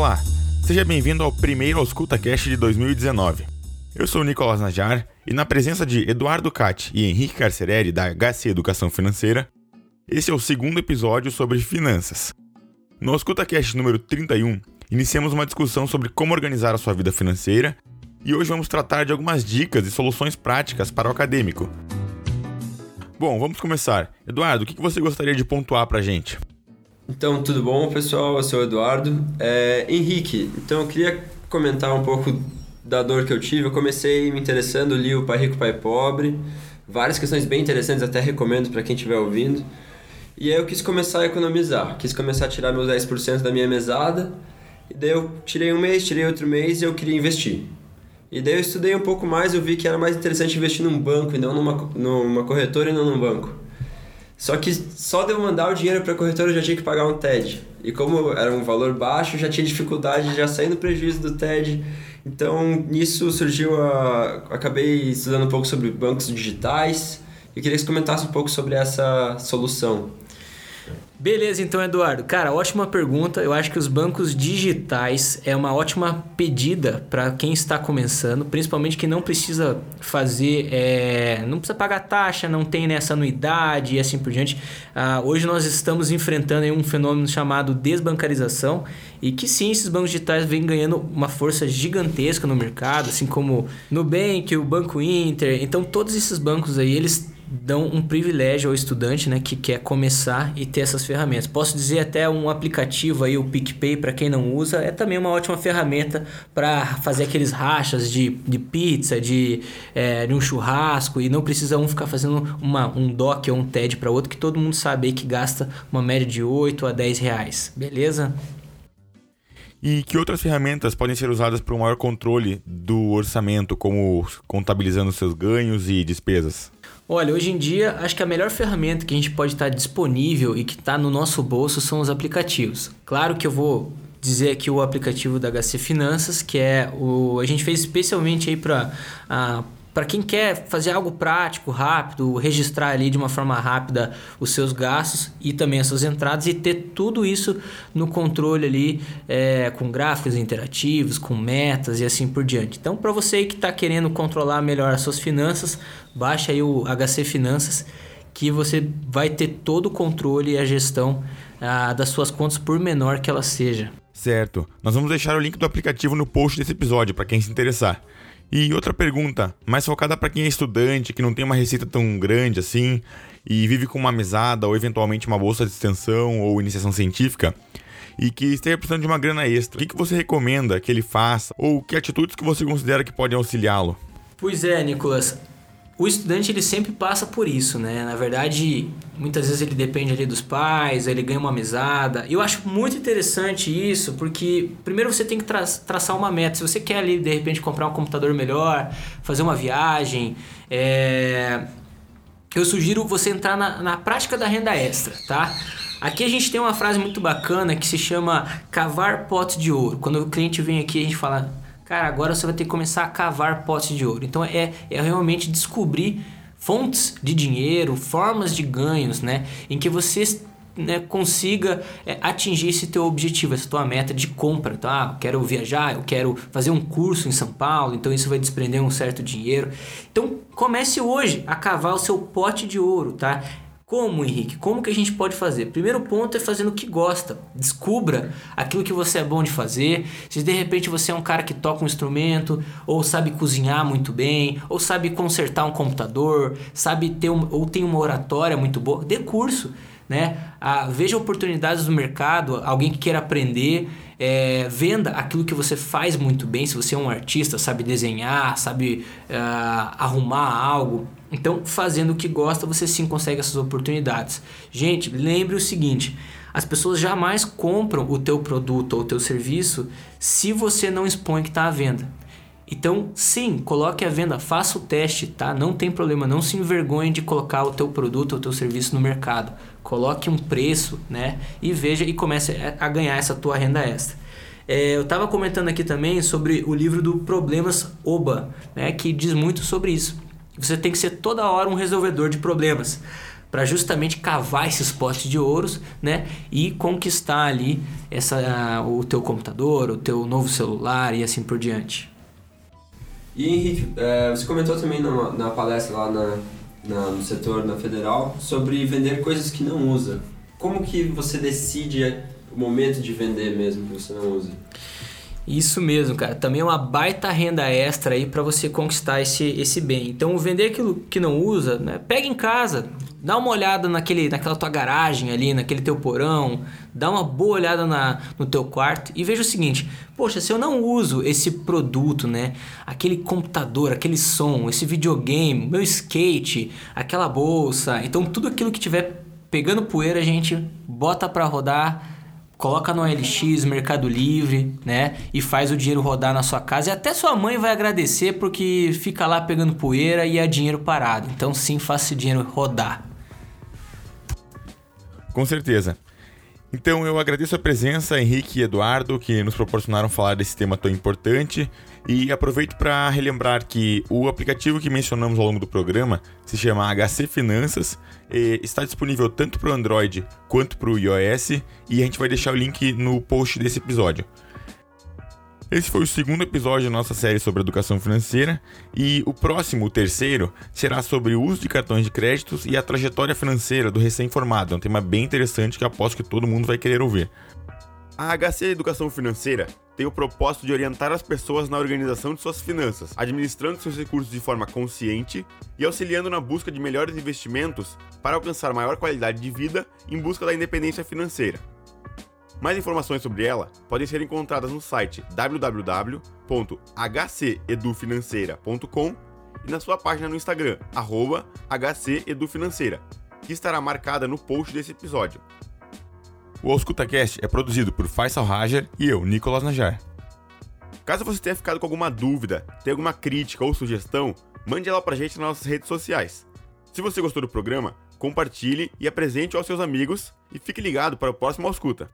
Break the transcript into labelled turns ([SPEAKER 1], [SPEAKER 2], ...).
[SPEAKER 1] Olá, seja bem-vindo ao primeiro AuscultaCast de 2019. Eu sou o Nicolas Najar e na presença de Eduardo Cati e Henrique Carcereri da HC Educação Financeira, esse é o segundo episódio sobre finanças. No AuscultaCast número 31, iniciamos uma discussão sobre como organizar a sua vida financeira e hoje vamos tratar de algumas dicas e soluções práticas para o acadêmico. Bom, vamos começar. Eduardo, o que você gostaria de pontuar para a gente?
[SPEAKER 2] Então, tudo bom, pessoal? Eu sou o Eduardo. É, Henrique, então eu queria comentar um pouco da dor que eu tive. Eu comecei me interessando, li o Pai Rico, Pai Pobre. Várias questões bem interessantes, até recomendo para quem estiver ouvindo. E aí eu quis começar a economizar. Quis começar a tirar meus 10% da minha mesada. E daí eu tirei um mês, tirei outro mês e eu queria investir. E daí eu estudei um pouco mais, eu vi que era mais interessante investir num banco e não numa, numa corretora e não num banco. Só que só de eu mandar o dinheiro para a corretora eu já tinha que pagar um TED. E como era um valor baixo, já tinha dificuldade de já sair no prejuízo do TED. Então, nisso surgiu a... Acabei estudando um pouco sobre bancos digitais e queria que você comentasse um pouco sobre essa solução.
[SPEAKER 3] Beleza, então, Eduardo. Cara, ótima pergunta. Eu acho que os bancos digitais é uma ótima pedida para quem está começando, principalmente que não precisa fazer, é, não precisa pagar taxa, não tem nessa anuidade e assim por diante. Ah, hoje nós estamos enfrentando um fenômeno chamado desbancarização e que sim, esses bancos digitais vêm ganhando uma força gigantesca no mercado, assim como Nubank, o Banco Inter. Então, todos esses bancos aí, eles dão um privilégio ao estudante né, que quer começar e ter essas ferramentas. Posso dizer até um aplicativo aí, o PicPay, para quem não usa, é também uma ótima ferramenta para fazer aqueles rachas de, de pizza, de, é, de um churrasco, e não precisa um ficar fazendo uma, um DOC ou um TED para outro, que todo mundo sabe aí que gasta uma média de 8 a 10 reais. Beleza?
[SPEAKER 1] E que outras ferramentas podem ser usadas para um maior controle do orçamento, como contabilizando seus ganhos e despesas?
[SPEAKER 3] Olha, hoje em dia, acho que a melhor ferramenta que a gente pode estar disponível e que está no nosso bolso são os aplicativos. Claro que eu vou dizer aqui o aplicativo da HC Finanças, que é o a gente fez especialmente aí para para quem quer fazer algo prático, rápido, registrar ali de uma forma rápida os seus gastos e também as suas entradas e ter tudo isso no controle ali é, com gráficos interativos, com metas e assim por diante. Então, para você que está querendo controlar melhor as suas finanças, baixa aí o HC Finanças que você vai ter todo o controle e a gestão ah, das suas contas por menor que ela seja.
[SPEAKER 1] Certo. Nós vamos deixar o link do aplicativo no post desse episódio para quem se interessar. E outra pergunta, mais focada para quem é estudante, que não tem uma receita tão grande assim, e vive com uma mesada ou eventualmente uma bolsa de extensão ou iniciação científica, e que esteja precisando de uma grana extra. O que, você recomenda que ele faça? Ou que atitudes que você considera que podem auxiliá-lo?
[SPEAKER 3] Pois é, Nicolas o estudante ele sempre passa por isso, né? Na verdade, muitas vezes ele depende ali dos pais, ele ganha uma mesada. Eu acho muito interessante isso, porque primeiro você tem que tra traçar uma meta. Se você quer ali de repente comprar um computador melhor, fazer uma viagem, é... eu sugiro você entrar na, na prática da renda extra, tá? Aqui a gente tem uma frase muito bacana que se chama cavar pote de ouro. Quando o cliente vem aqui, a gente fala cara, agora você vai ter que começar a cavar potes de ouro. Então é, é realmente descobrir fontes de dinheiro, formas de ganhos, né? Em que você né, consiga é, atingir esse teu objetivo, essa tua meta de compra. Tá? Eu quero viajar, eu quero fazer um curso em São Paulo, então isso vai desprender um certo dinheiro. Então comece hoje a cavar o seu pote de ouro, tá? Como, Henrique? Como que a gente pode fazer? Primeiro ponto é fazendo o que gosta. Descubra aquilo que você é bom de fazer. Se de repente você é um cara que toca um instrumento, ou sabe cozinhar muito bem, ou sabe consertar um computador, sabe ter um, ou tem uma oratória muito boa, dê curso. Né? Ah, veja oportunidades no mercado, alguém que queira aprender, é, venda aquilo que você faz muito bem. Se você é um artista, sabe desenhar, sabe ah, arrumar algo, então, fazendo o que gosta, você sim consegue essas oportunidades. Gente, lembre o seguinte: as pessoas jamais compram o teu produto ou o teu serviço se você não expõe que está à venda. Então, sim, coloque a venda, faça o teste, tá? Não tem problema, não se envergonhe de colocar o teu produto ou o teu serviço no mercado. Coloque um preço, né? E veja e comece a ganhar essa tua renda extra. É, eu estava comentando aqui também sobre o livro do Problemas Oba, né? Que diz muito sobre isso você tem que ser toda hora um resolvedor de problemas. para justamente cavar esses postes de ouros, né? E conquistar ali essa, o teu computador, o teu novo celular e assim por diante.
[SPEAKER 2] E Henrique, é, você comentou também na, na palestra lá na, na, no setor na federal sobre vender coisas que não usa. Como que você decide o momento de vender mesmo que você não usa?
[SPEAKER 3] Isso mesmo, cara. Também é uma baita renda extra aí para você conquistar esse, esse bem. Então, vender aquilo que não usa, né? pega em casa, dá uma olhada naquele, naquela tua garagem ali, naquele teu porão, dá uma boa olhada na, no teu quarto e veja o seguinte: poxa, se eu não uso esse produto, né? Aquele computador, aquele som, esse videogame, meu skate, aquela bolsa, então tudo aquilo que tiver pegando poeira, a gente bota para rodar coloca no LX, Mercado Livre, né? E faz o dinheiro rodar na sua casa. E até sua mãe vai agradecer porque fica lá pegando poeira e é dinheiro parado. Então sim, faça esse dinheiro rodar.
[SPEAKER 1] Com certeza. Então eu agradeço a presença, Henrique e Eduardo, que nos proporcionaram falar desse tema tão importante. E aproveito para relembrar que o aplicativo que mencionamos ao longo do programa se chama HC Finanças, está disponível tanto para o Android quanto para o iOS, e a gente vai deixar o link no post desse episódio. Esse foi o segundo episódio da nossa série sobre educação financeira e o próximo, o terceiro, será sobre o uso de cartões de créditos e a trajetória financeira do recém-formado. É um tema bem interessante que aposto que todo mundo vai querer ouvir. A HC Educação Financeira tem o propósito de orientar as pessoas na organização de suas finanças, administrando seus recursos de forma consciente e auxiliando na busca de melhores investimentos para alcançar maior qualidade de vida em busca da independência financeira. Mais informações sobre ela podem ser encontradas no site www.hcedufinanceira.com e na sua página no Instagram, hcedufinanceira, que estará marcada no post desse episódio. O AuscultaCast é produzido por Faisal Rajar e eu, Nicolas Najar. Caso você tenha ficado com alguma dúvida, tenha alguma crítica ou sugestão, mande ela pra gente nas nossas redes sociais. Se você gostou do programa, compartilhe e apresente aos seus amigos e fique ligado para o próximo Ausculta.